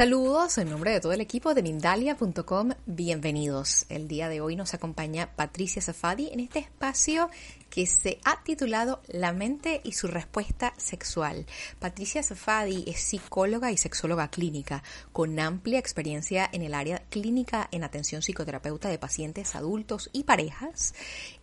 Saludos en nombre de todo el equipo de Mindalia.com. Bienvenidos. El día de hoy nos acompaña Patricia Safadi en este espacio que se ha titulado La mente y su respuesta sexual. Patricia Safadi es psicóloga y sexóloga clínica con amplia experiencia en el área clínica en atención psicoterapeuta de pacientes adultos y parejas.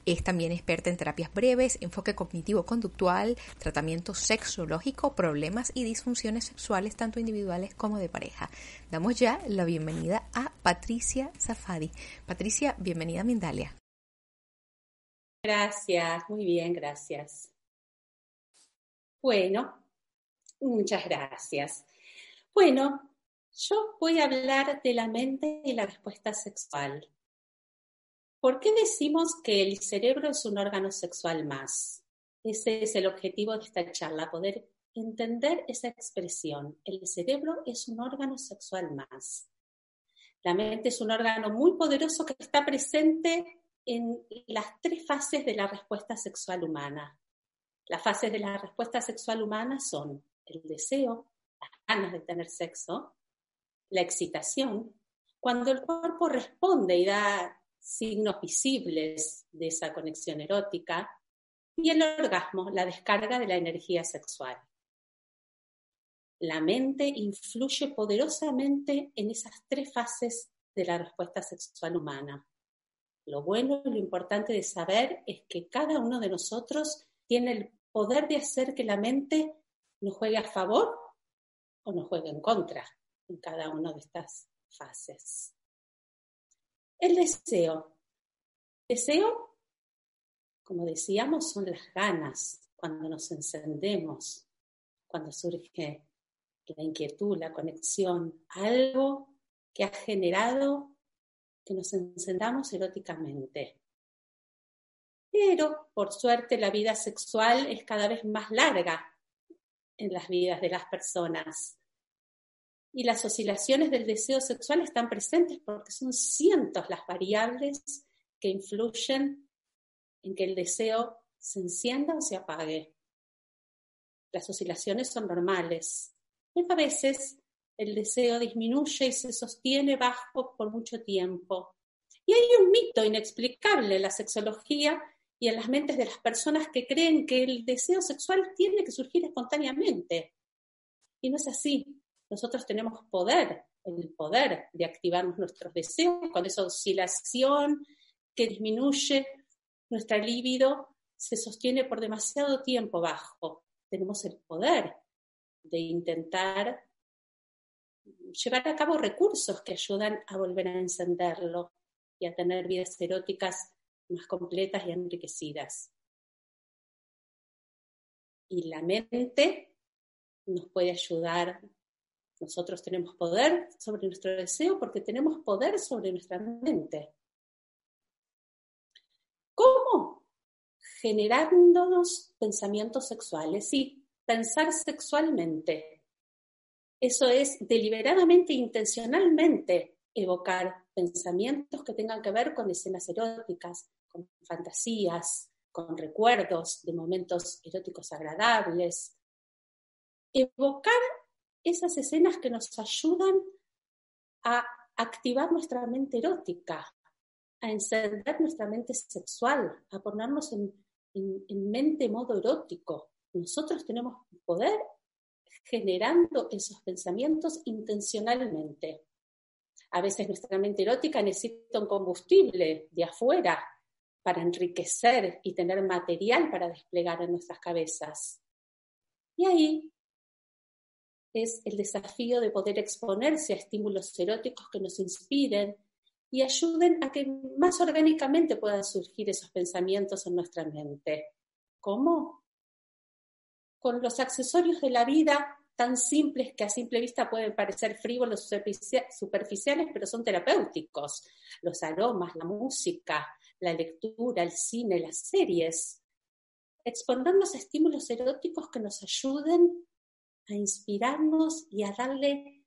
Es también experta en terapias breves, enfoque cognitivo-conductual, tratamiento sexológico, problemas y disfunciones sexuales tanto individuales como de pareja. Damos ya la bienvenida a Patricia Safadi. Patricia, bienvenida a Mindalia. Gracias, muy bien, gracias. Bueno, muchas gracias. Bueno, yo voy a hablar de la mente y la respuesta sexual. ¿Por qué decimos que el cerebro es un órgano sexual más? Ese es el objetivo de esta charla, poder entender esa expresión. El cerebro es un órgano sexual más. La mente es un órgano muy poderoso que está presente en las tres fases de la respuesta sexual humana. Las fases de la respuesta sexual humana son el deseo, las ganas de tener sexo, la excitación, cuando el cuerpo responde y da signos visibles de esa conexión erótica, y el orgasmo, la descarga de la energía sexual. La mente influye poderosamente en esas tres fases de la respuesta sexual humana. Lo bueno y lo importante de saber es que cada uno de nosotros tiene el poder de hacer que la mente nos juegue a favor o nos juegue en contra en cada una de estas fases. El deseo. Deseo, como decíamos, son las ganas, cuando nos encendemos, cuando surge la inquietud, la conexión, algo que ha generado que nos encendamos eróticamente. Pero, por suerte, la vida sexual es cada vez más larga en las vidas de las personas. Y las oscilaciones del deseo sexual están presentes porque son cientos las variables que influyen en que el deseo se encienda o se apague. Las oscilaciones son normales, pero a veces el deseo disminuye y se sostiene bajo por mucho tiempo. Y hay un mito inexplicable en la sexología y en las mentes de las personas que creen que el deseo sexual tiene que surgir espontáneamente. Y no es así. Nosotros tenemos poder, el poder de activarnos nuestros deseos con esa oscilación que disminuye nuestra libido, se sostiene por demasiado tiempo bajo. Tenemos el poder de intentar llevar a cabo recursos que ayudan a volver a encenderlo y a tener vidas eróticas más completas y enriquecidas. Y la mente nos puede ayudar. Nosotros tenemos poder sobre nuestro deseo porque tenemos poder sobre nuestra mente. ¿Cómo? Generándonos pensamientos sexuales. Sí, pensar sexualmente eso es deliberadamente intencionalmente evocar pensamientos que tengan que ver con escenas eróticas, con fantasías, con recuerdos de momentos eróticos agradables. Evocar esas escenas que nos ayudan a activar nuestra mente erótica, a encender nuestra mente sexual, a ponernos en, en mente modo erótico. Nosotros tenemos poder generando esos pensamientos intencionalmente. A veces nuestra mente erótica necesita un combustible de afuera para enriquecer y tener material para desplegar en nuestras cabezas. Y ahí es el desafío de poder exponerse a estímulos eróticos que nos inspiren y ayuden a que más orgánicamente puedan surgir esos pensamientos en nuestra mente. ¿Cómo? Con los accesorios de la vida tan simples que a simple vista pueden parecer frívolos, superficiales, pero son terapéuticos. Los aromas, la música, la lectura, el cine, las series. Exponernos a estímulos eróticos que nos ayuden a inspirarnos y a darle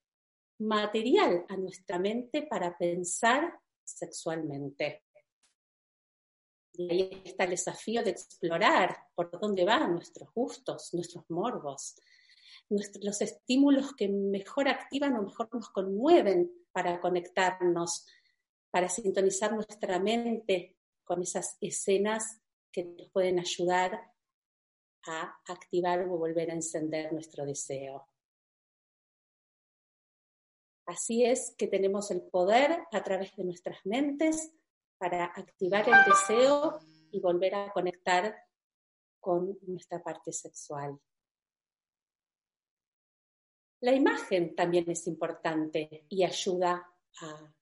material a nuestra mente para pensar sexualmente. Y ahí está el desafío de explorar por dónde van nuestros gustos, nuestros morbos, los estímulos que mejor activan o mejor nos conmueven para conectarnos, para sintonizar nuestra mente con esas escenas que nos pueden ayudar a activar o volver a encender nuestro deseo. Así es que tenemos el poder a través de nuestras mentes para activar el deseo y volver a conectar con nuestra parte sexual. La imagen también es importante y ayuda a,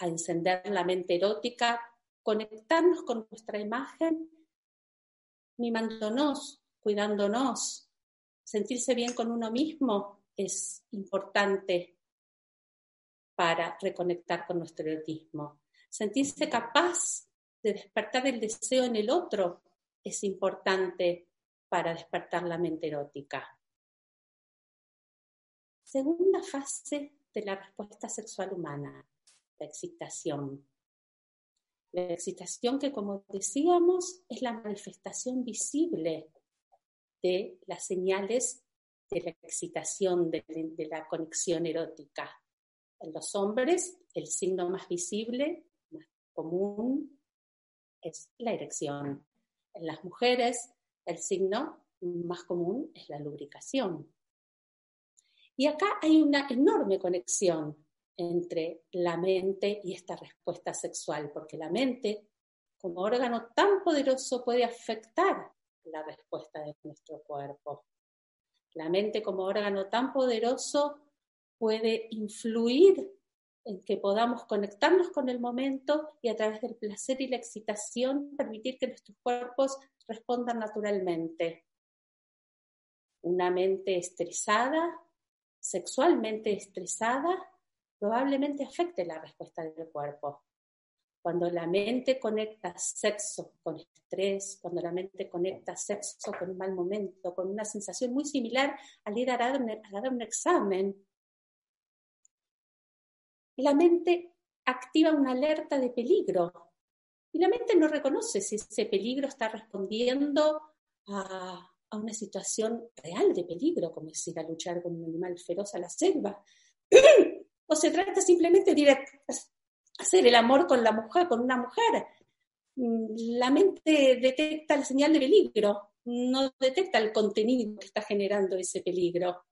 encender la mente erótica, conectarnos con nuestra imagen, mimándonos, cuidándonos, sentirse bien con uno mismo es importante para reconectar con nuestro erotismo. Sentirse capaz de despertar el deseo en el otro es importante para despertar la mente erótica. Segunda fase de la respuesta sexual humana, la excitación. La excitación que, como decíamos, es la manifestación visible de las señales de la excitación, de, la conexión erótica. En los hombres, el signo más visible, común, es la erección. En las mujeres, el signo más común es la lubricación. Y acá hay una enorme conexión entre la mente y esta respuesta sexual, porque la mente, como órgano tan poderoso, puede afectar la respuesta de nuestro cuerpo. La mente como órgano tan poderoso puede influir en que podamos conectarnos con el momento y a través del placer y la excitación permitir que nuestros cuerpos respondan naturalmente. Una mente estresada, sexualmente estresada, probablemente afecte la respuesta del cuerpo. Cuando la mente conecta sexo con estrés, cuando la mente conecta sexo con un mal momento, con una sensación muy similar al ir a dar un examen, la mente activa una alerta de peligro y la mente no reconoce si ese peligro está respondiendo a, una situación real de peligro, como es ir a luchar con un animal feroz a la selva, o se trata simplemente de ir a hacer el amor con con una mujer. La mente detecta la señal de peligro, no detecta el contenido que está generando ese peligro.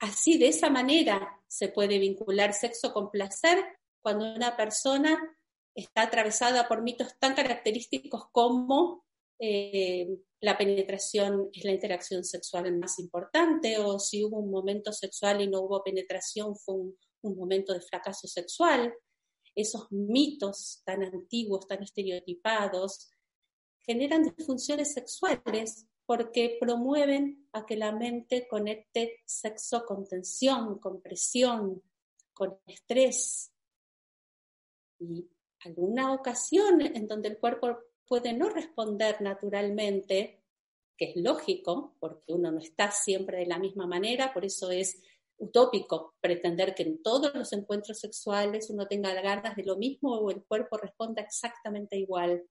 Así, de esa manera, se puede vincular sexo con placer cuando una persona está atravesada por mitos tan característicos como eh, la penetración es la interacción sexual más importante o si hubo un momento sexual y no hubo penetración fue un, un momento de fracaso sexual. Esos mitos tan antiguos, tan estereotipados, generan disfunciones sexuales porque promueven a que la mente conecte sexo con tensión, con presión, con estrés. Y alguna ocasión en donde el cuerpo puede no responder naturalmente, que es lógico, porque uno no está siempre de la misma manera, por eso es utópico pretender que en todos los encuentros sexuales uno tenga ganas de lo mismo o el cuerpo responda exactamente igual.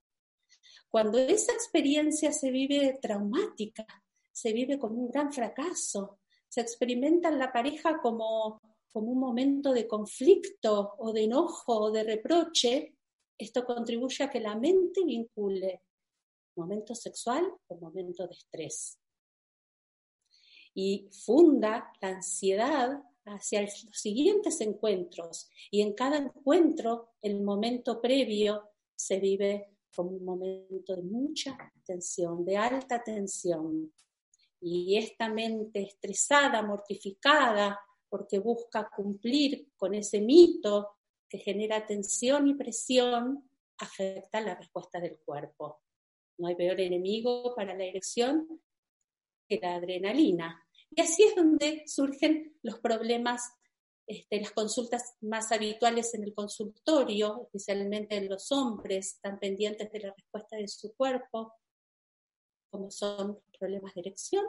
Cuando esa experiencia se vive traumática, se vive como un gran fracaso, se experimenta en la pareja como, como un momento de conflicto o de enojo o de reproche, esto contribuye a que la mente vincule momento sexual con momento de estrés. Y funda la ansiedad hacia los siguientes encuentros. Y en cada encuentro, el momento previo se vive como un momento de mucha tensión, de alta tensión. Y esta mente estresada, mortificada, porque busca cumplir con ese mito que genera tensión y presión, afecta la respuesta del cuerpo. No hay peor enemigo para la erección que la adrenalina. Y así es donde surgen los problemas este, las consultas más habituales en el consultorio, especialmente en los hombres, están pendientes de la respuesta de su cuerpo, como son problemas de erección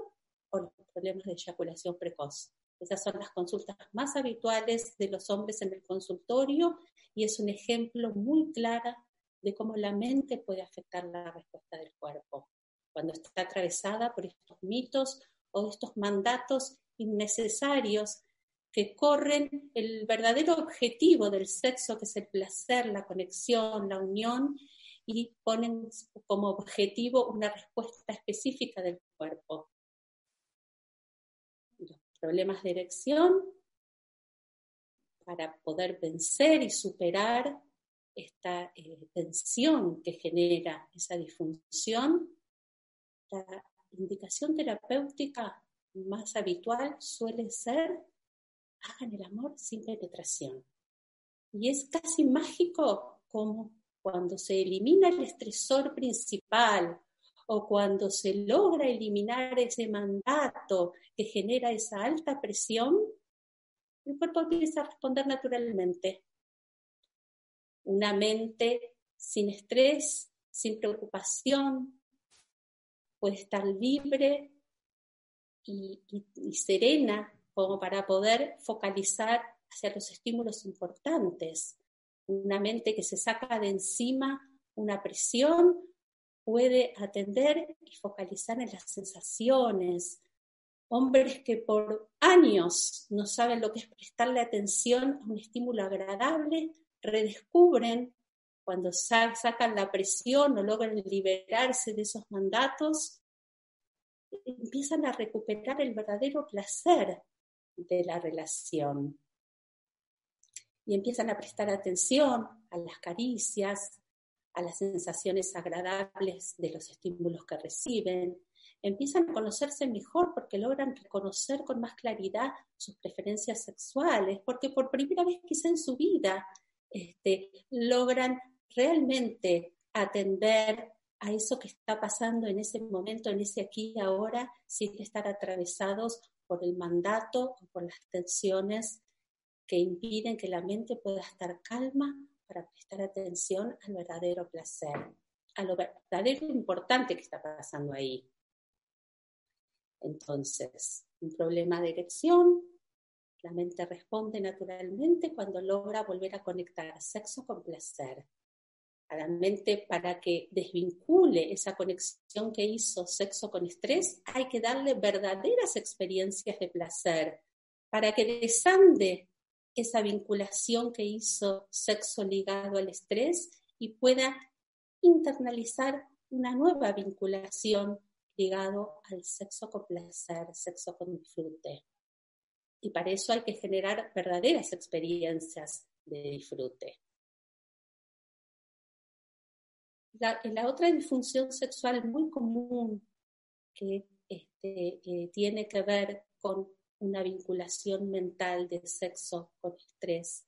o los problemas de eyaculación precoz. Esas son las consultas más habituales de los hombres en el consultorio y es un ejemplo muy claro de cómo la mente puede afectar la respuesta del cuerpo. Cuando está atravesada por estos mitos o estos mandatos innecesarios que corren el verdadero objetivo del sexo, que es el placer, la conexión, la unión, y ponen como objetivo una respuesta específica del cuerpo. Los problemas de erección, para poder vencer y superar esta eh, tensión que genera esa disfunción, la indicación terapéutica más habitual suele ser hagan el amor sin penetración. Y es casi mágico como cuando se elimina el estresor principal o cuando se logra eliminar ese mandato que genera esa alta presión, el cuerpo empieza a responder naturalmente. Una mente sin estrés, sin preocupación, puede estar libre y, y serena como para poder focalizar hacia los estímulos importantes. Una mente que se saca de encima una presión puede atender y focalizar en las sensaciones. Hombres que por años no saben lo que es prestarle atención a un estímulo agradable, redescubren cuando sacan la presión o logran liberarse de esos mandatos, empiezan a recuperar el verdadero placer de la relación. Y empiezan a prestar atención a las caricias, a las sensaciones agradables de los estímulos que reciben. Empiezan a conocerse mejor porque logran reconocer con más claridad sus preferencias sexuales, porque por primera vez quizá en su vida este, logran realmente atender a eso que está pasando en ese momento, en ese aquí y ahora, sin estar atravesados por el mandato o por las tensiones que impiden que la mente pueda estar calma para prestar atención al verdadero placer, a lo verdadero importante que está pasando ahí. Entonces, un problema de erección, la mente responde naturalmente cuando logra volver a conectar sexo con placer a la mente para que desvincule esa conexión que hizo sexo con estrés, hay que darle verdaderas experiencias de placer para que desande esa vinculación que hizo sexo ligado al estrés y pueda internalizar una nueva vinculación ligado al sexo con placer, sexo con disfrute. Y para eso hay que generar verdaderas experiencias de disfrute. La, otra disfunción sexual muy común que este, eh, tiene que ver con una vinculación mental de sexo con estrés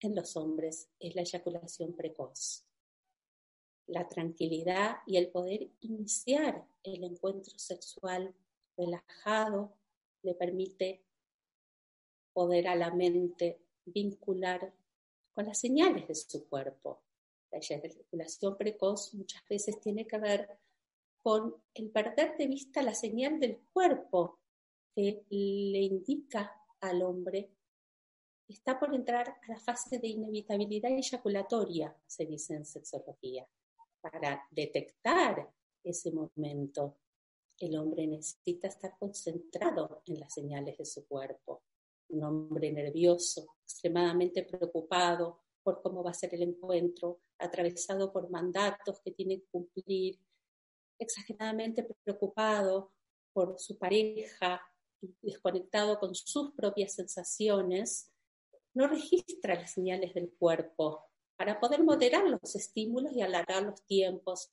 en los hombres es la eyaculación precoz. La tranquilidad y el poder iniciar el encuentro sexual relajado le permite poder a la mente vincular con las señales de su cuerpo, la eyaculación precoz muchas veces tiene que ver con el perder de vista la señal del cuerpo que le indica al hombre está por entrar a la fase de inevitabilidad eyaculatoria, se dice en sexología. Para detectar ese momento, el hombre necesita estar concentrado en las señales de su cuerpo. Un hombre nervioso, extremadamente preocupado, por cómo va a ser el encuentro, atravesado por mandatos que tiene que cumplir, exageradamente preocupado por su pareja, desconectado con sus propias sensaciones, no registra las señales del cuerpo para poder moderar los estímulos y alargar los tiempos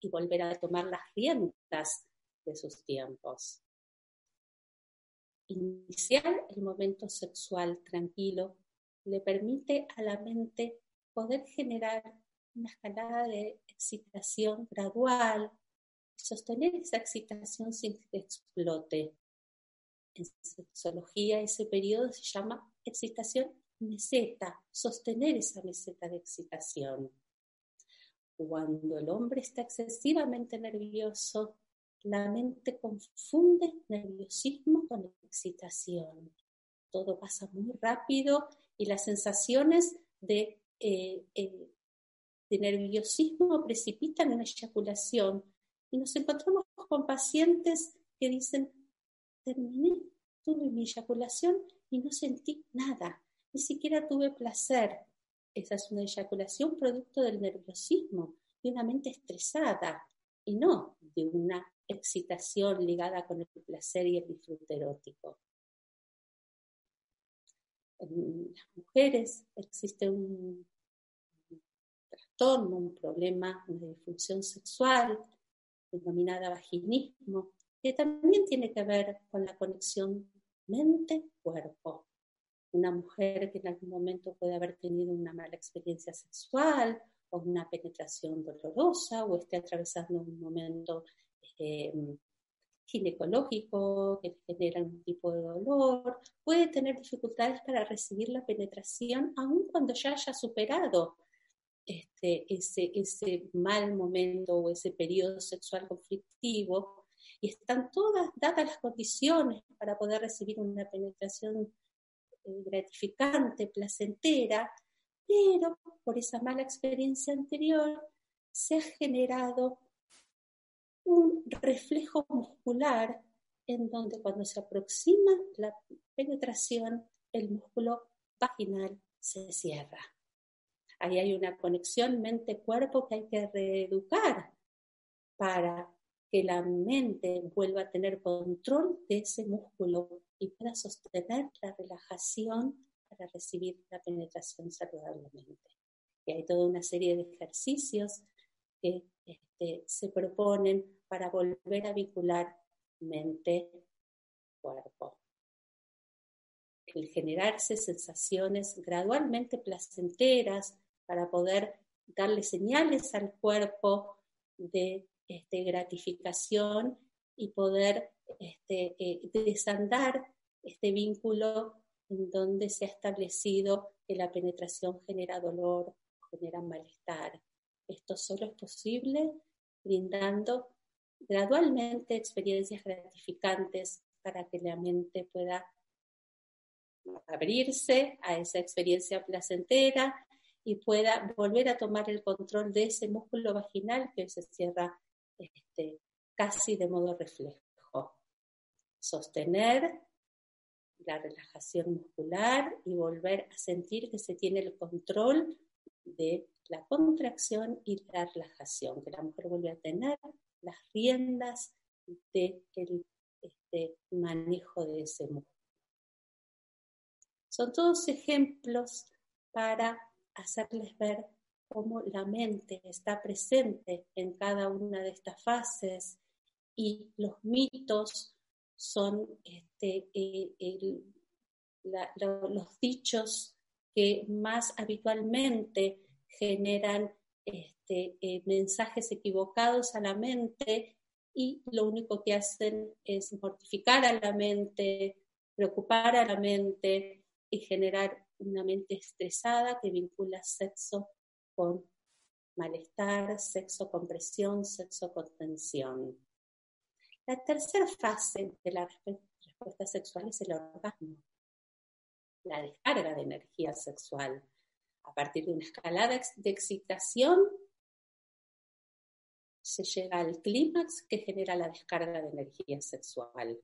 y volver a tomar las riendas de sus tiempos. Iniciar el momento sexual tranquilo le permite a la mente poder generar una escalada de excitación gradual, sostener esa excitación sin que explote. En sexología ese periodo se llama excitación meseta, sostener esa meseta de excitación. Cuando el hombre está excesivamente nervioso, la mente confunde nerviosismo con excitación. Todo pasa muy rápido y las sensaciones de, eh, eh, nerviosismo precipitan una eyaculación. Y nos encontramos con pacientes que dicen, terminé, tuve mi eyaculación y no sentí nada, ni siquiera tuve placer. Esa es una eyaculación producto del nerviosismo, de una mente estresada y no de una excitación ligada con el placer y el disfrute erótico. En las mujeres existe un trastorno, un problema, una disfunción sexual denominada vaginismo, que también tiene que ver con la conexión mente-cuerpo. Una mujer que en algún momento puede haber tenido una mala experiencia sexual o una penetración dolorosa o esté atravesando un momento eh, ginecológico que genera algún tipo de dolor, puede tener dificultades para recibir la penetración aun cuando ya haya superado este, ese, ese mal momento o ese periodo sexual conflictivo. Y están todas dadas las condiciones para poder recibir una penetración eh, gratificante, placentera, pero por esa mala experiencia anterior se ha generado un reflejo muscular en donde cuando se aproxima la penetración, el músculo vaginal se cierra. Ahí hay una conexión mente-cuerpo que hay que reeducar para que la mente vuelva a tener control de ese músculo y pueda sostener la relajación para recibir la penetración saludablemente. Y hay toda una serie de ejercicios que este, se proponen para volver a vincular mente-cuerpo. El generarse sensaciones gradualmente placenteras para poder darle señales al cuerpo de este, gratificación y poder este, eh, desandar este vínculo en donde se ha establecido que la penetración genera dolor, genera malestar. Esto solo es posible brindando gradualmente experiencias gratificantes para que la mente pueda abrirse a esa experiencia placentera y pueda volver a tomar el control de ese músculo vaginal que se cierra este, casi de modo reflejo. Sostener la relajación muscular y volver a sentir que se tiene el control de la contracción y la relajación, que la mujer vuelve a tener las riendas del de este, manejo de ese músculo. Son todos ejemplos para hacerles ver cómo la mente está presente en cada una de estas fases y los mitos son este, eh, los dichos que más habitualmente generan este, eh, mensajes equivocados a la mente y lo único que hacen es mortificar a la mente, preocupar a la mente y generar una mente estresada que vincula sexo con malestar, sexo con presión, sexo con tensión. La tercera fase de la respuesta sexual es el orgasmo, la descarga de energía sexual. A partir de una escalada de excitación, se llega al clímax que genera la descarga de energía sexual.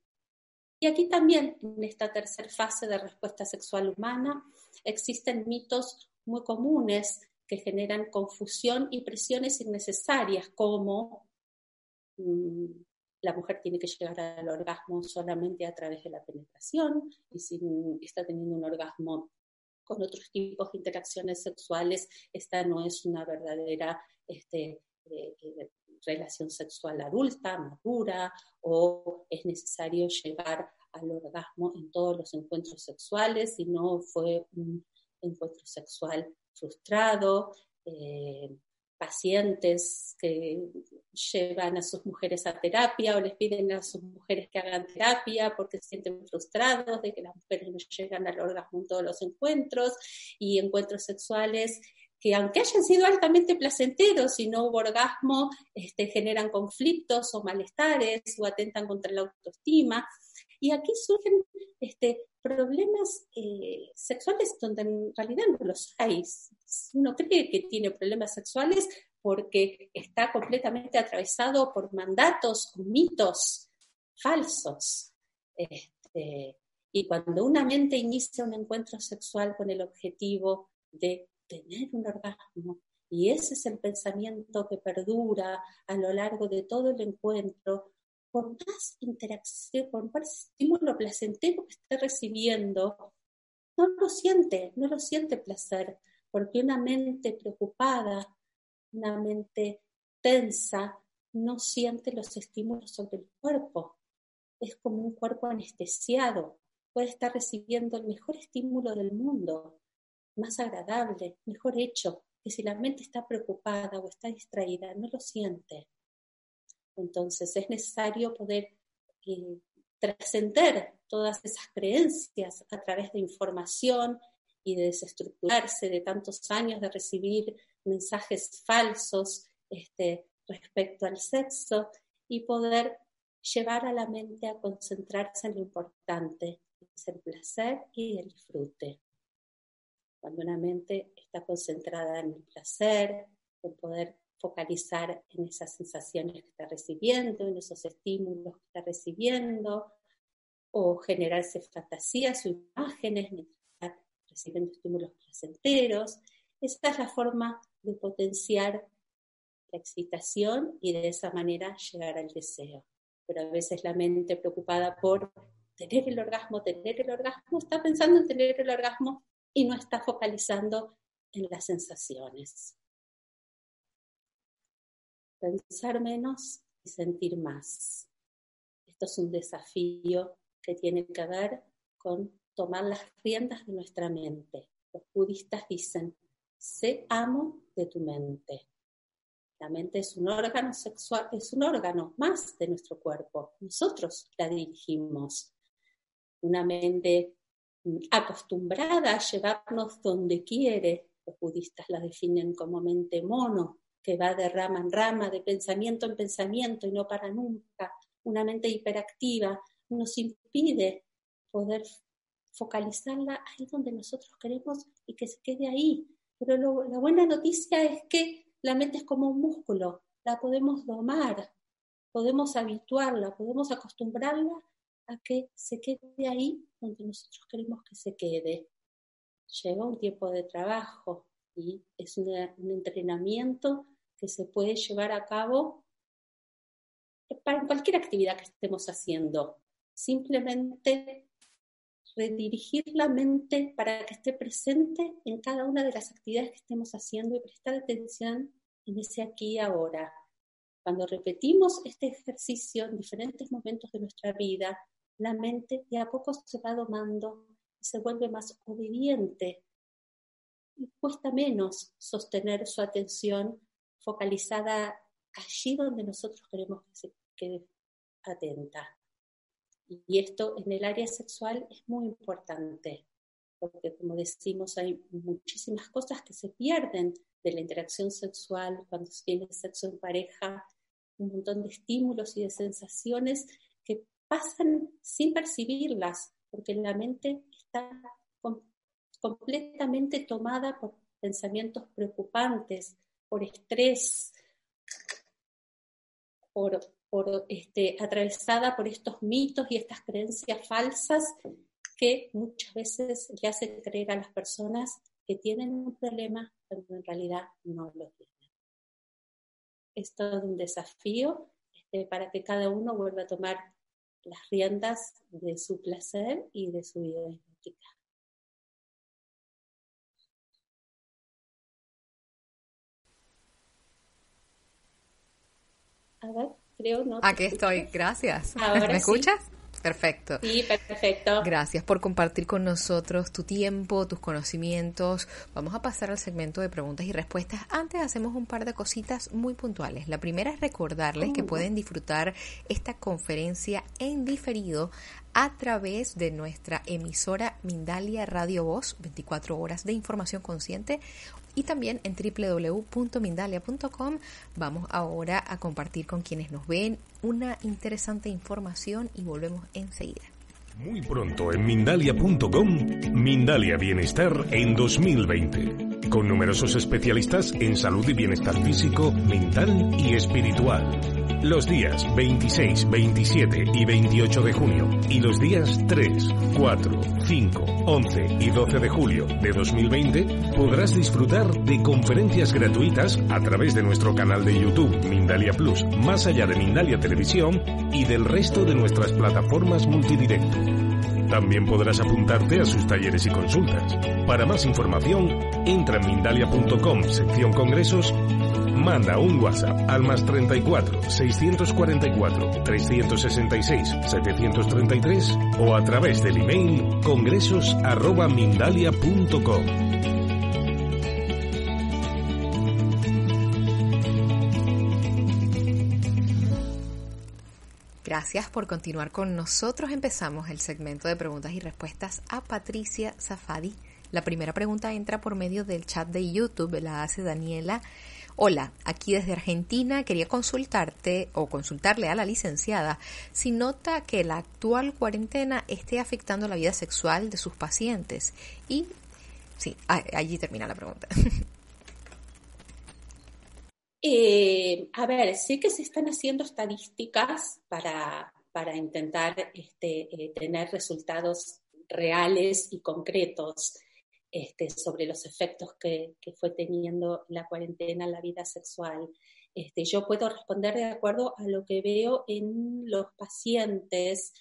Y aquí también, en esta tercera fase de respuesta sexual humana, existen mitos muy comunes que generan confusión y presiones innecesarias, como mm, la mujer tiene que llegar al orgasmo solamente a través de la penetración, y si está teniendo un orgasmo con otros tipos de interacciones sexuales, esta no es una verdadera este, eh, relación sexual adulta, madura, o es necesario llegar al orgasmo en todos los encuentros sexuales, si no fue un encuentro sexual frustrado, eh, pacientes que llevan a sus mujeres a terapia o les piden a sus mujeres que hagan terapia porque se sienten frustrados de que las mujeres no llegan al orgasmo en todos los encuentros y encuentros sexuales que aunque hayan sido altamente placenteros y no hubo orgasmo, este, generan conflictos o malestares o atentan contra la autoestima. Y aquí surgen este, problemas eh, sexuales donde en realidad no los hay. Uno cree que tiene problemas sexuales porque está completamente atravesado por mandatos mitos falsos. Este, y cuando una mente inicia un encuentro sexual con el objetivo de tener un orgasmo, y ese es el pensamiento que perdura a lo largo de todo el encuentro, por más interacción, por más estímulo placentero que esté recibiendo, no lo siente, no lo siente placer, porque una mente preocupada, una mente tensa, no siente los estímulos sobre el cuerpo. Es como un cuerpo anestesiado. Puede estar recibiendo el mejor estímulo del mundo, más agradable, mejor hecho, que si la mente está preocupada o está distraída, no lo siente. Entonces es necesario poder eh, trascender todas esas creencias a través de información y de desestructurarse de tantos años de recibir mensajes falsos este, respecto al sexo y poder llevar a la mente a concentrarse en lo importante, es el placer y el disfrute. Cuando una mente está concentrada en el placer, en poder focalizar en esas sensaciones que está recibiendo, en esos estímulos que está recibiendo, o generarse fantasías o imágenes mientras recibiendo estímulos placenteros. Esta es la forma de potenciar la excitación y de esa manera llegar al deseo. Pero a veces la mente preocupada por tener el orgasmo, tener el orgasmo, está pensando en tener el orgasmo y no está focalizando en las sensaciones. Pensar menos y sentir más. Esto es un desafío que tiene que ver con tomar las riendas de nuestra mente. Los budistas dicen, sé amo de tu mente. La mente es un órgano sexual, es un órgano más de nuestro cuerpo. Nosotros la dirigimos. Una mente acostumbrada a llevarnos donde quiere, los budistas la definen como mente mono, que va de rama en rama, de pensamiento en pensamiento y no para nunca. Una mente hiperactiva nos impide poder focalizarla ahí donde nosotros queremos y que se quede ahí. Pero la buena noticia es que la mente es como un músculo, la podemos domar, podemos habituarla, podemos acostumbrarla a que se quede ahí donde nosotros queremos que se quede. Lleva un tiempo de trabajo y es un entrenamiento que se puede llevar a cabo para cualquier actividad que estemos haciendo. Simplemente redirigir la mente para que esté presente en cada una de las actividades que estemos haciendo y prestar atención en ese aquí y ahora. Cuando repetimos este ejercicio en diferentes momentos de nuestra vida, la mente de a poco se va domando y se vuelve más obediente y cuesta menos sostener su atención focalizada allí donde nosotros queremos que se quede atenta. Y esto en el área sexual es muy importante, porque como decimos, hay muchísimas cosas que se pierden de la interacción sexual cuando se tiene sexo en pareja, un montón de estímulos y de sensaciones que pasan sin percibirlas, porque la mente está completamente tomada por pensamientos preocupantes, por estrés, por por, este, atravesada por estos mitos y estas creencias falsas que muchas veces le hacen creer a las personas que tienen un problema cuando en realidad no lo tienen. Es todo un desafío este, para que cada uno vuelva a tomar las riendas de su placer y de su vida erótica. A ver. Aquí estoy, gracias. ¿Me escuchas? Perfecto. Sí, perfecto. Gracias por compartir con nosotros tu tiempo, tus conocimientos. Vamos a pasar al segmento de preguntas y respuestas. Antes hacemos un par de cositas muy puntuales. La primera es recordarles que pueden disfrutar esta conferencia en diferido a través de nuestra emisora Mindalia Radio Voz, 24 horas de información consciente, y también en www.mindalia.com. Vamos ahora a compartir con quienes nos ven una interesante información y volvemos enseguida. Muy pronto en Mindalia.com, Mindalia Bienestar en 2020, con numerosos especialistas en salud y bienestar físico, mental y espiritual. Los días 26, 27 y 28 de junio y los días 3, 4, 5, 11 y 12 de julio de 2020 podrás disfrutar de conferencias gratuitas a través de nuestro canal de YouTube Mindalia Plus, más allá de Mindalia Televisión y del resto de nuestras plataformas multidirecto. También podrás apuntarte a sus talleres y consultas. Para más información, entra en mindalia.com, sección congresos, manda un WhatsApp al más 34 644 366 733 o a través del email congresos Gracias por continuar con nosotros. Empezamos el segmento de preguntas y respuestas a Patricia Zafadi. La primera pregunta entra por medio del chat de YouTube, la hace Daniela. Hola, aquí desde Argentina quería consultarte o consultarle a la licenciada si nota que la actual cuarentena esté afectando la vida sexual de sus pacientes. Y sí, allí termina la pregunta. Eh, a ver, sé que se están haciendo estadísticas para, para intentar este, eh, tener resultados reales y concretos este, sobre los efectos que, fue teniendo la cuarentena en la vida sexual. Este, yo puedo responder de acuerdo a lo que veo en los pacientes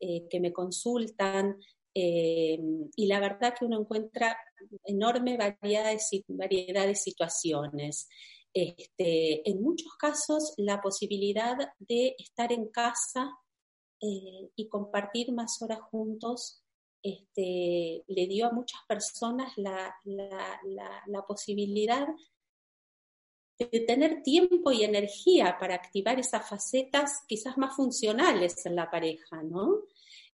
eh, que me consultan y la verdad que uno encuentra enorme variedad de, variedad de situaciones. Este, en muchos casos la posibilidad de estar en casa eh, y compartir más horas juntos este, le dio a muchas personas la, posibilidad de tener tiempo y energía para activar esas facetas quizás más funcionales en la pareja, ¿no?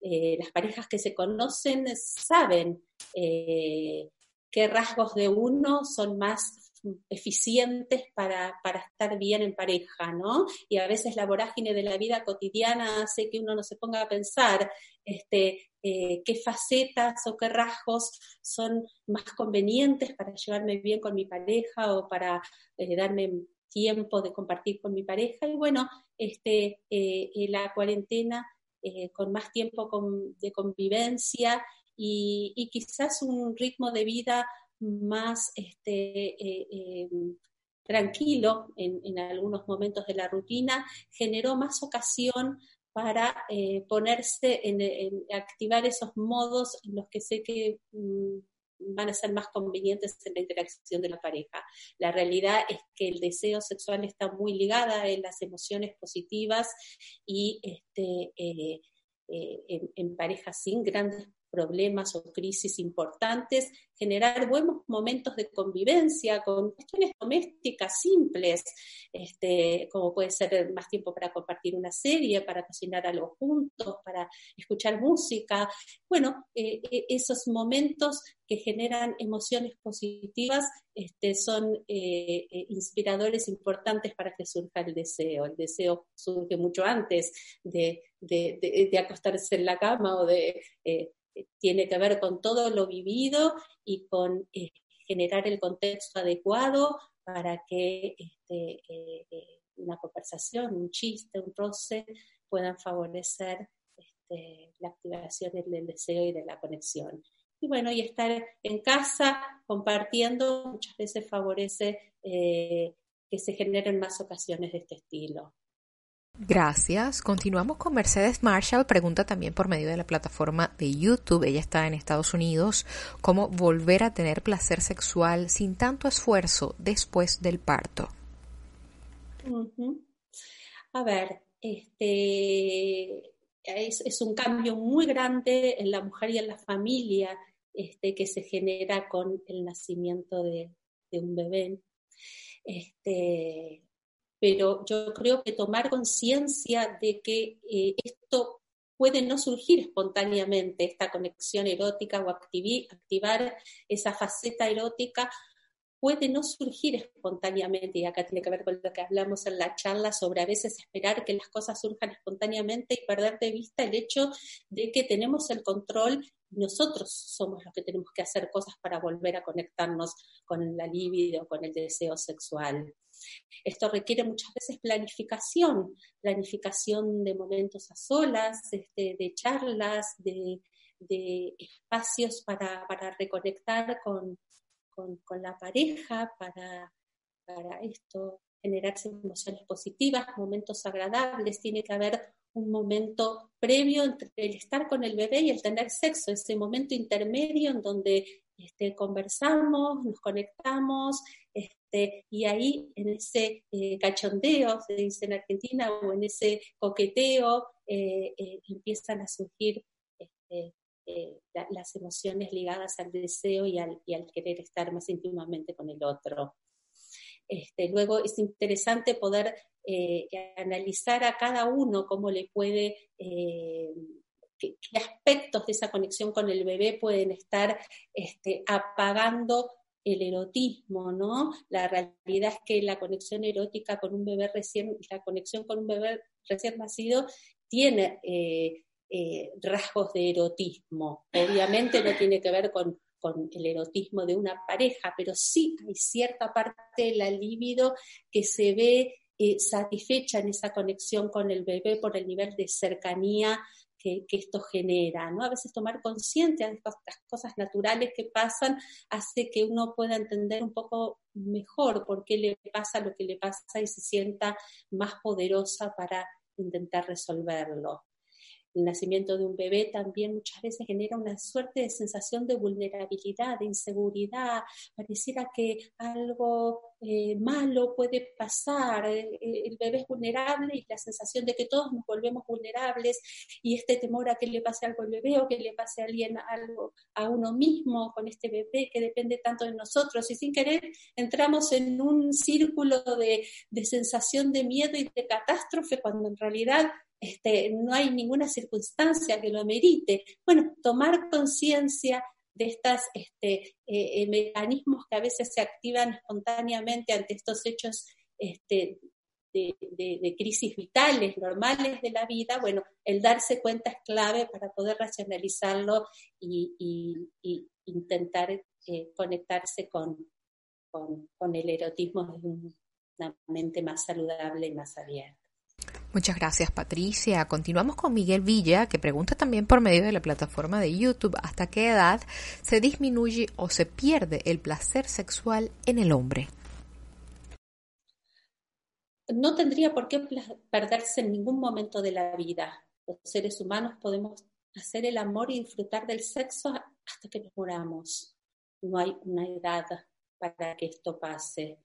Eh, las parejas que se conocen saben eh, qué rasgos de uno son más eficientes para, estar bien en pareja, ¿no? Y a veces la vorágine de la vida cotidiana hace que uno no se ponga a pensar este, eh, qué facetas o qué rasgos son más convenientes para llevarme bien con mi pareja o para eh, darme tiempo de compartir con mi pareja. Y bueno, este, eh, la cuarentena con más tiempo de convivencia y, quizás un ritmo de vida más este, eh, eh, tranquilo en, algunos momentos de la rutina, generó más ocasión para eh, ponerse en, activar esos modos en los que sé que mm, van a ser más convenientes en la interacción de la pareja. La realidad es que el deseo sexual está muy ligada en las emociones positivas y este, en, en, parejas sin grandes problemas o crisis importantes, generar buenos momentos de convivencia con cuestiones domésticas simples, este, como puede ser más tiempo para compartir una serie, para cocinar algo juntos, para escuchar música. Bueno, eh, eh, esos momentos que generan emociones positivas este, son eh, inspiradores importantes para que surja el deseo. El deseo surge mucho antes de, de acostarse en la cama o de tiene que ver con todo lo vivido y con eh, generar el contexto adecuado para que este, eh, eh, una conversación, un chiste, un roce puedan favorecer este, la activación del, deseo y de la conexión. Y bueno, y estar en casa compartiendo muchas veces favorece que se generen más ocasiones de este estilo. Gracias. Continuamos con Mercedes Marshall. Pregunta también por medio de la plataforma de YouTube. Ella está en Estados Unidos. ¿Cómo volver a tener placer sexual sin tanto esfuerzo después del parto? A ver, este es, un cambio muy grande en la mujer y en la familia este, que se genera con el nacimiento de, de un bebé. Este, pero yo creo que tomar conciencia de que eh, esto puede no surgir espontáneamente, esta conexión erótica o activar esa faceta erótica, puede no surgir espontáneamente, y acá tiene que ver con lo que hablamos en la charla sobre a veces esperar que las cosas surjan espontáneamente y perder de vista el hecho de que tenemos el control nosotros somos los que tenemos que hacer cosas para volver a conectarnos con la libido, con el deseo sexual. Esto requiere muchas veces planificación, planificación de momentos a solas, este, de charlas, de, espacios para, reconectar con, la pareja, para, para esto generarse emociones positivas, momentos agradables, tiene que haber un momento previo entre el estar con el bebé y el tener sexo, ese momento intermedio en donde este, conversamos, nos conectamos, este, y ahí en ese eh, cachondeo, se dice en Argentina, o en ese coqueteo, eh, eh, empiezan a surgir este, las emociones ligadas al deseo y al, y al, querer estar más íntimamente con el otro. Este, luego es interesante poder analizar a cada uno cómo le puede qué, aspectos de esa conexión con el bebé pueden estar este, apagando el erotismo, ¿no? La realidad es que la conexión erótica con un bebé recién, la conexión con un bebé recién nacido tiene eh, eh, rasgos de erotismo. Obviamente no tiene que ver con, el erotismo de una pareja, pero sí hay cierta parte de la libido que se ve eh, satisfecha en esa conexión con el bebé por el nivel de cercanía que, esto genera, ¿no? A veces tomar conciencia de estas cosas naturales que pasan hace que uno pueda entender un poco mejor por qué le pasa lo que le pasa y se sienta más poderosa para intentar resolverlo el nacimiento de un bebé también muchas veces genera una suerte de sensación de vulnerabilidad, de inseguridad, pareciera que algo eh, malo puede pasar, eh, el bebé es vulnerable y la sensación de que todos nos volvemos vulnerables y este temor a que le pase algo al bebé o que le pase a alguien algo a uno mismo con este bebé que depende tanto de nosotros. Y sin querer entramos en un círculo de, de sensación de miedo y de catástrofe cuando en realidad este, no hay ninguna circunstancia que lo amerite. Bueno, tomar conciencia de estos este, eh, eh, mecanismos que a veces se activan espontáneamente ante estos hechos este, de, crisis vitales, normales de la vida, bueno, el darse cuenta es clave para poder racionalizarlo y, intentar eh, conectarse con, con el erotismo de una mente más saludable y más abierta. Muchas gracias Patricia. Continuamos con Miguel Villa, que pregunta también por medio de la plataforma de YouTube hasta qué edad se disminuye o se pierde el placer sexual en el hombre. No tendría por qué perderse en ningún momento de la vida. Los seres humanos podemos hacer el amor y disfrutar del sexo hasta que nos muramos. No hay una edad para que esto pase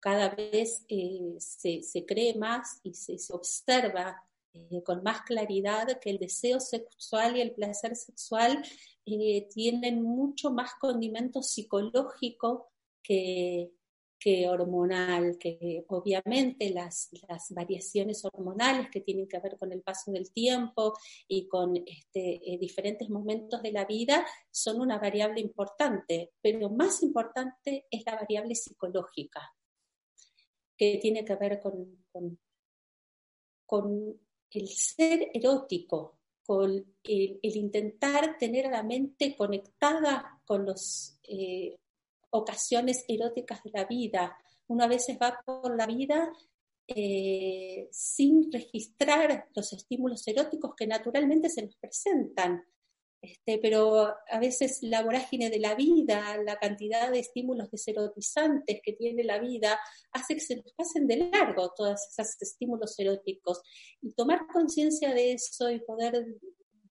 cada vez eh, se, cree más y se, observa eh, con más claridad que el deseo sexual y el placer sexual eh, tienen mucho más condimento psicológico que, hormonal, que obviamente las, variaciones hormonales que tienen que ver con el paso del tiempo y con este, diferentes momentos de la vida son una variable importante, pero más importante es la variable psicológica que tiene que ver con, con, el ser erótico, con el, intentar tener a la mente conectada con las eh, ocasiones eróticas de la vida. Uno a veces va por la vida eh, sin registrar los estímulos eróticos que naturalmente se nos presentan. Este, pero a veces la vorágine de la vida, la cantidad de estímulos deserotizantes que tiene la vida, hace que se nos pasen de largo todos esos estímulos eróticos. Y tomar conciencia de eso y poder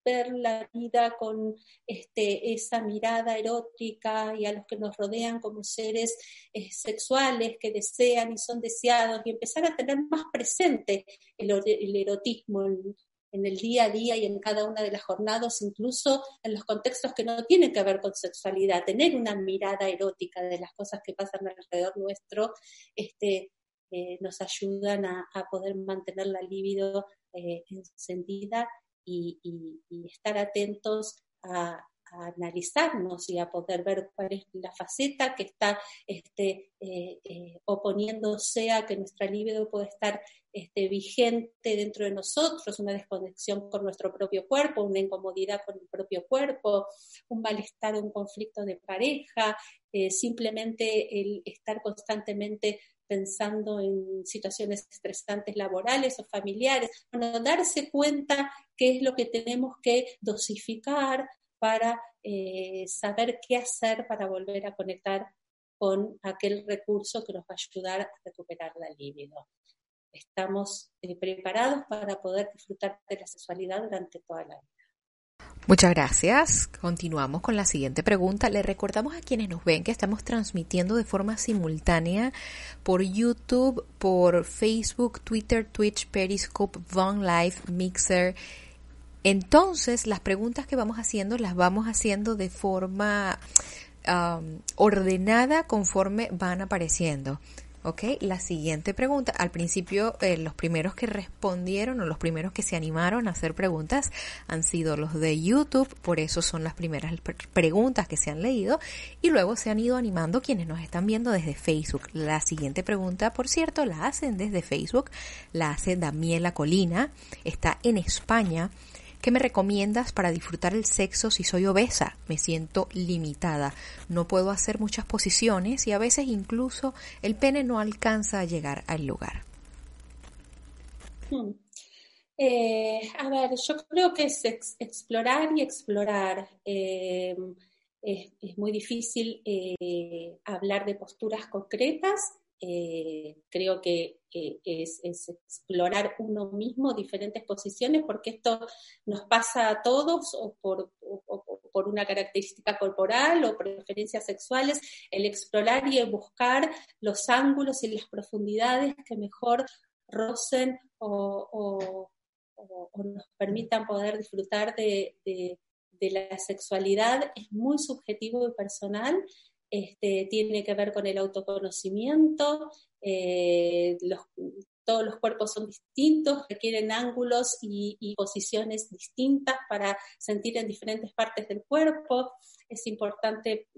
ver la vida con este, esa mirada erótica y a los que nos rodean como seres eh, sexuales que desean y son deseados y empezar a tener más presente el, erotismo, el día a día y en cada una de las jornadas, incluso en los contextos que no tienen que ver con sexualidad, tener una mirada erótica de las cosas que pasan alrededor nuestro, este, eh, nos ayudan a, poder mantener la libido eh, encendida y, estar atentos a, analizarnos y a poder ver cuál es la faceta que está este, eh, eh, oponiéndose a que nuestra libido puede estar este, vigente dentro de nosotros, una desconexión con nuestro propio cuerpo, una incomodidad con el propio cuerpo, un malestar, un conflicto de pareja, eh, simplemente el estar constantemente pensando en situaciones estresantes laborales o familiares, bueno, darse cuenta qué es lo que tenemos que dosificar para eh, saber qué hacer para volver a conectar con aquel recurso que nos va a ayudar a recuperar la libido. Estamos eh, preparados para poder disfrutar de la sexualidad durante toda la vida. Muchas gracias. Continuamos con la siguiente pregunta. Le recordamos a quienes nos ven que estamos transmitiendo de forma simultánea por YouTube, por Facebook, Twitter, Twitch, Periscope, Von Live, Mixer. Entonces, las preguntas que vamos haciendo las vamos haciendo de forma ordenada conforme van apareciendo. Ok, la siguiente pregunta. Al principio, eh, los primeros que respondieron o los primeros que se animaron a hacer preguntas han sido los de YouTube, por eso son las primeras preguntas que se han leído, y luego se han ido animando quienes nos están viendo desde Facebook. La siguiente pregunta, por cierto, la hacen desde Facebook, la hace Damiela Colina, está en España ¿Qué me recomiendas para disfrutar el sexo si soy obesa? Me siento limitada. No puedo hacer muchas posiciones y a veces incluso el pene no alcanza a llegar al lugar. Hmm. Eh, a ver, yo creo que es explorar y explorar. Eh, es, muy difícil eh, hablar de posturas concretas eh, creo que es, explorar uno mismo diferentes posiciones, porque esto nos pasa a todos o por, por una característica corporal o preferencias sexuales, el explorar y buscar los ángulos y las profundidades que mejor rocen o, nos permitan poder disfrutar de, de la sexualidad. Es muy subjetivo y personal este, tiene que ver con el autoconocimiento, eh, todos los cuerpos son distintos, requieren ángulos y, posiciones distintas para sentir en diferentes partes del cuerpo. Es importante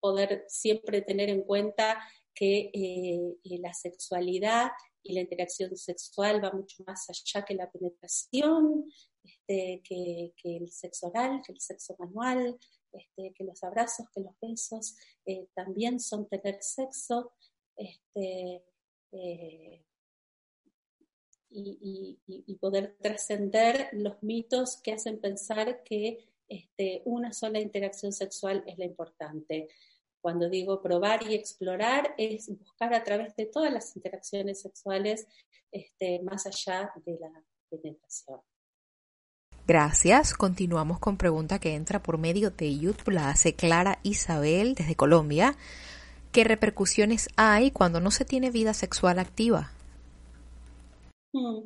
poder siempre tener en cuenta que eh, la sexualidad y la interacción sexual va mucho más allá que la penetración, este, que, que, el sexo oral, que el sexo manual, este, que los abrazos, que los besos eh, también son tener sexo, este, eh, y, poder trascender los mitos que hacen pensar que este, una sola interacción sexual es la importante. Cuando digo probar y explorar, es buscar a través de todas las interacciones sexuales más allá de la penetración. Gracias. Continuamos con pregunta que entra por medio de YouTube. La hace Clara Isabel desde Colombia. ¿Qué repercusiones hay cuando no se tiene vida sexual activa? Mm.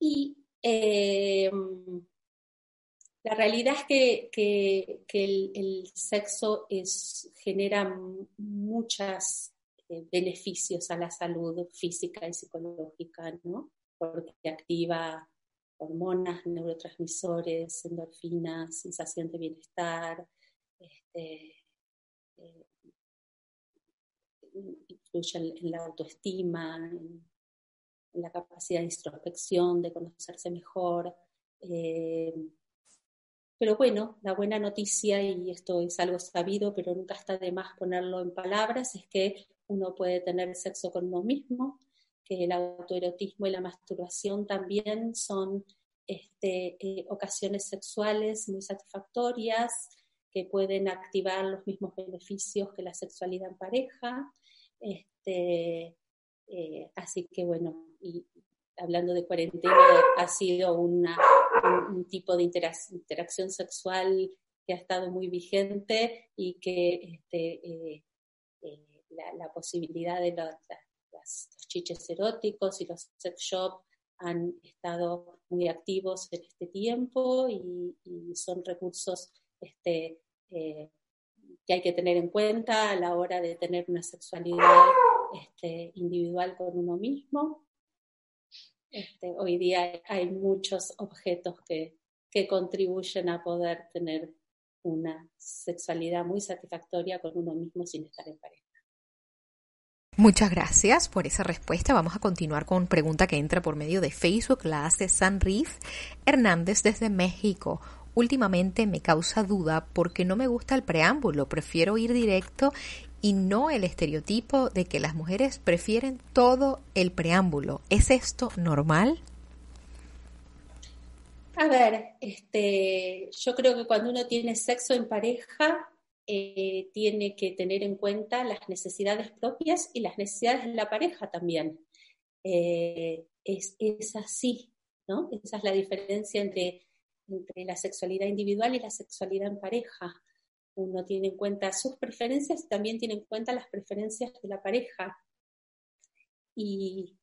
Y eh, la realidad es que, el, sexo genera muchos eh, beneficios a la salud física y psicológica, ¿no? Porque activa hormonas, neurotransmisores, endorfinas, sensación de bienestar, este, eh, en, la autoestima, en, la capacidad de introspección, de conocerse mejor. Eh, pero bueno, la buena noticia, y esto es algo sabido, pero nunca está de más ponerlo en palabras, es que uno puede tener sexo con uno mismo, que el autoerotismo y la masturbación también son este, eh, ocasiones sexuales muy satisfactorias que pueden activar los mismos beneficios que la sexualidad en pareja. Este, eh, así que bueno, y hablando de cuarentena, ha sido un, tipo de interacción sexual que ha estado muy vigente y que este, eh, la, posibilidad de los chiches eróticos y los sex shops han estado muy activos en este tiempo y, son recursos este, eh, que hay que tener en cuenta a la hora de tener una sexualidad este, individual con uno mismo. Este, hoy día hay muchos objetos que, que contribuyen a poder tener una sexualidad muy satisfactoria con uno mismo sin estar en pareja. Muchas gracias por esa respuesta. Vamos a continuar con pregunta que entra por medio de Facebook. La hace Sanriz Hernández desde México. Últimamente me causa duda porque no me gusta el preámbulo. Prefiero ir directo y no el estereotipo de que las mujeres prefieren todo el preámbulo. ¿Es esto normal? A ver, este, yo creo que cuando uno tiene sexo en pareja, eh, tiene que tener en cuenta las necesidades propias y las necesidades de la pareja también. Eh, es, así, ¿no? Esa es la diferencia entre, entre la sexualidad individual y la sexualidad en pareja. Uno tiene en cuenta sus preferencias y también tiene en cuenta las preferencias de la pareja. Y,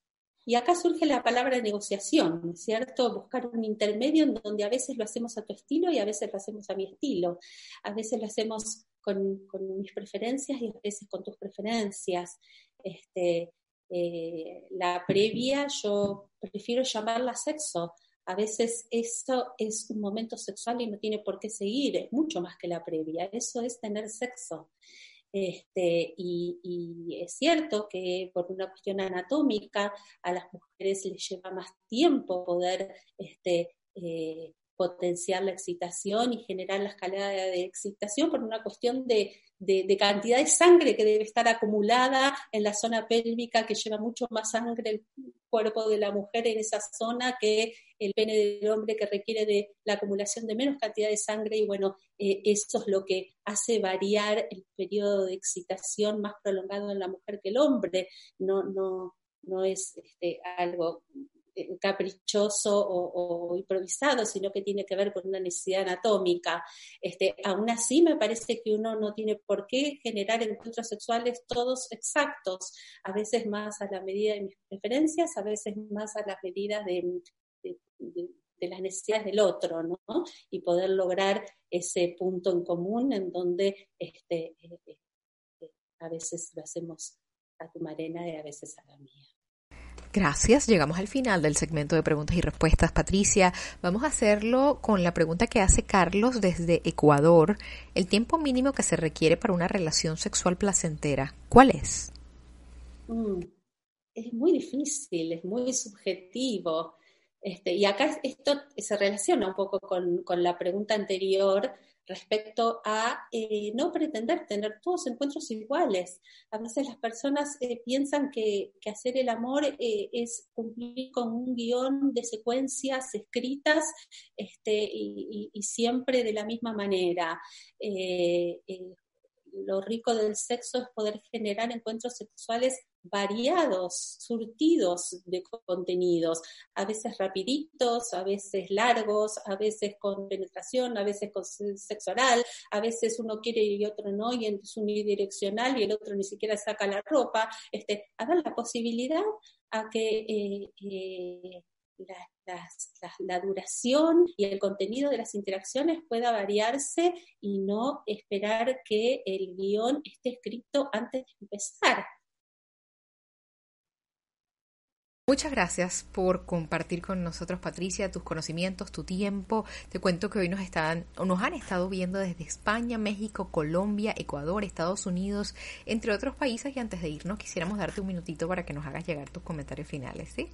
y acá surge la palabra negociación, ¿no es cierto? Buscar un intermedio en donde a veces lo hacemos a tu estilo y a veces lo hacemos a mi estilo. A veces lo hacemos con, mis preferencias y a veces con tus preferencias. Este, eh, la previa yo prefiero llamarla sexo. A veces eso es un momento sexual y no tiene por qué seguir, es mucho más que la previa. Eso es tener sexo. Este, y, es cierto que por una cuestión anatómica a las mujeres les lleva más tiempo poder este, eh, potenciar la excitación y generar la escalada de excitación por una cuestión de, cantidad de sangre que debe estar acumulada en la zona pélvica, que lleva mucho más sangre el cuerpo de la mujer en esa zona que el pene del hombre que requiere de la acumulación de menos cantidad de sangre y bueno, eh, eso es lo que hace variar el periodo de excitación más prolongado en la mujer que el hombre. No, no, no es este, algo eh, caprichoso o, improvisado, sino que tiene que ver con una necesidad anatómica. Este, aún así, me parece que uno no tiene por qué generar encuentros sexuales todos exactos, a veces más a la medida de mis preferencias, a veces más a las medidas de, las necesidades del otro, ¿no? Y poder lograr ese punto en común en donde este, eh, eh, a veces lo hacemos a tu marena y a veces a la mía. Gracias. Llegamos al final del segmento de preguntas y respuestas, Patricia. Vamos a hacerlo con la pregunta que hace Carlos desde Ecuador. El tiempo mínimo que se requiere para una relación sexual placentera, ¿cuál es? Mm, es muy difícil, es muy subjetivo. Este, y acá esto se relaciona un poco con, con la pregunta anterior respecto a eh, no pretender tener todos encuentros iguales. A veces las personas eh, piensan que, hacer el amor eh, es cumplir con un guion de secuencias escritas este, y, siempre de la misma manera lo rico del sexo es poder generar encuentros sexuales variados, surtidos de contenidos, a veces rapiditos, a veces largos, a veces con penetración, a veces con sexo oral, a veces uno quiere y otro no, y es unidireccional y el otro ni siquiera saca la ropa. Este, a dar la posibilidad a que eh, eh, la, duración y el contenido de las interacciones pueda variarse y no esperar que el guion esté escrito antes de empezar. Muchas gracias por compartir con nosotros, Patricia, tus conocimientos, tu tiempo. Te cuento que hoy nos están, nos han estado viendo desde España, México, Colombia, Ecuador, Estados Unidos, entre otros países. Y antes de irnos, quisiéramos darte un minutito para que nos hagas llegar tus comentarios finales, ¿sí?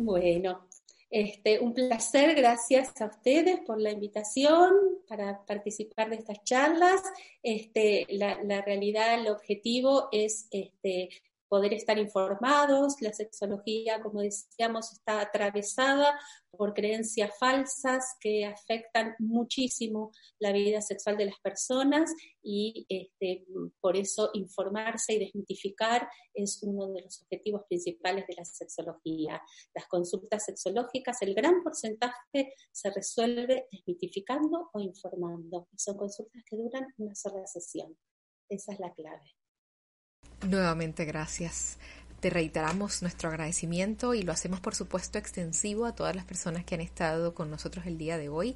Bueno, este, un placer, gracias a ustedes por la invitación para participar de estas charlas. Este, la, la realidad, el objetivo es este, poder estar informados. La sexología, como decíamos, está atravesada por creencias falsas que afectan muchísimo la vida sexual de las personas y este, por eso informarse y desmitificar es uno de los objetivos principales de la sexología. Las consultas sexológicas, el gran porcentaje se resuelve desmitificando o informando. son consultas que duran una sola sesión. Esa es la clave. Nuevamente gracias. Te reiteramos nuestro agradecimiento y lo hacemos por supuesto extensivo a todas las personas que han estado con nosotros el día de hoy.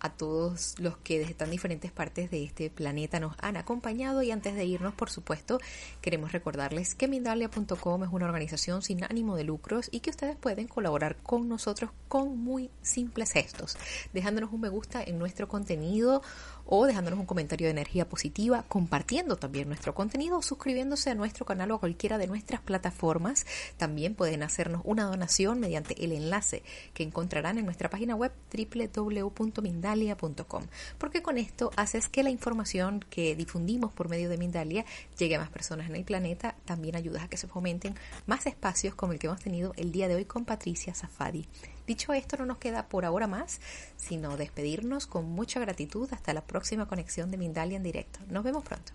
a todos los que desde tan diferentes partes de este planeta nos han acompañado y antes de irnos, por supuesto, queremos recordarles que Mindalia.com es una organización sin ánimo de lucros y que ustedes pueden colaborar con nosotros con muy simples gestos, dejándonos un me gusta en nuestro contenido o dejándonos un comentario de energía positiva, compartiendo también nuestro contenido o suscribiéndose a nuestro canal o a cualquiera de nuestras plataformas. También pueden hacernos una donación mediante el enlace que encontrarán en nuestra página web www.mindalia.com, porque con esto haces que la información que difundimos por medio de Mindalia llegue a más personas en el planeta. También ayudas a que se fomenten más espacios como el que hemos tenido el día de hoy con Patricia Safadi. Dicho esto, no nos queda por ahora más, sino despedirnos con mucha gratitud hasta la próxima conexión de Mindalia en directo. Nos vemos pronto.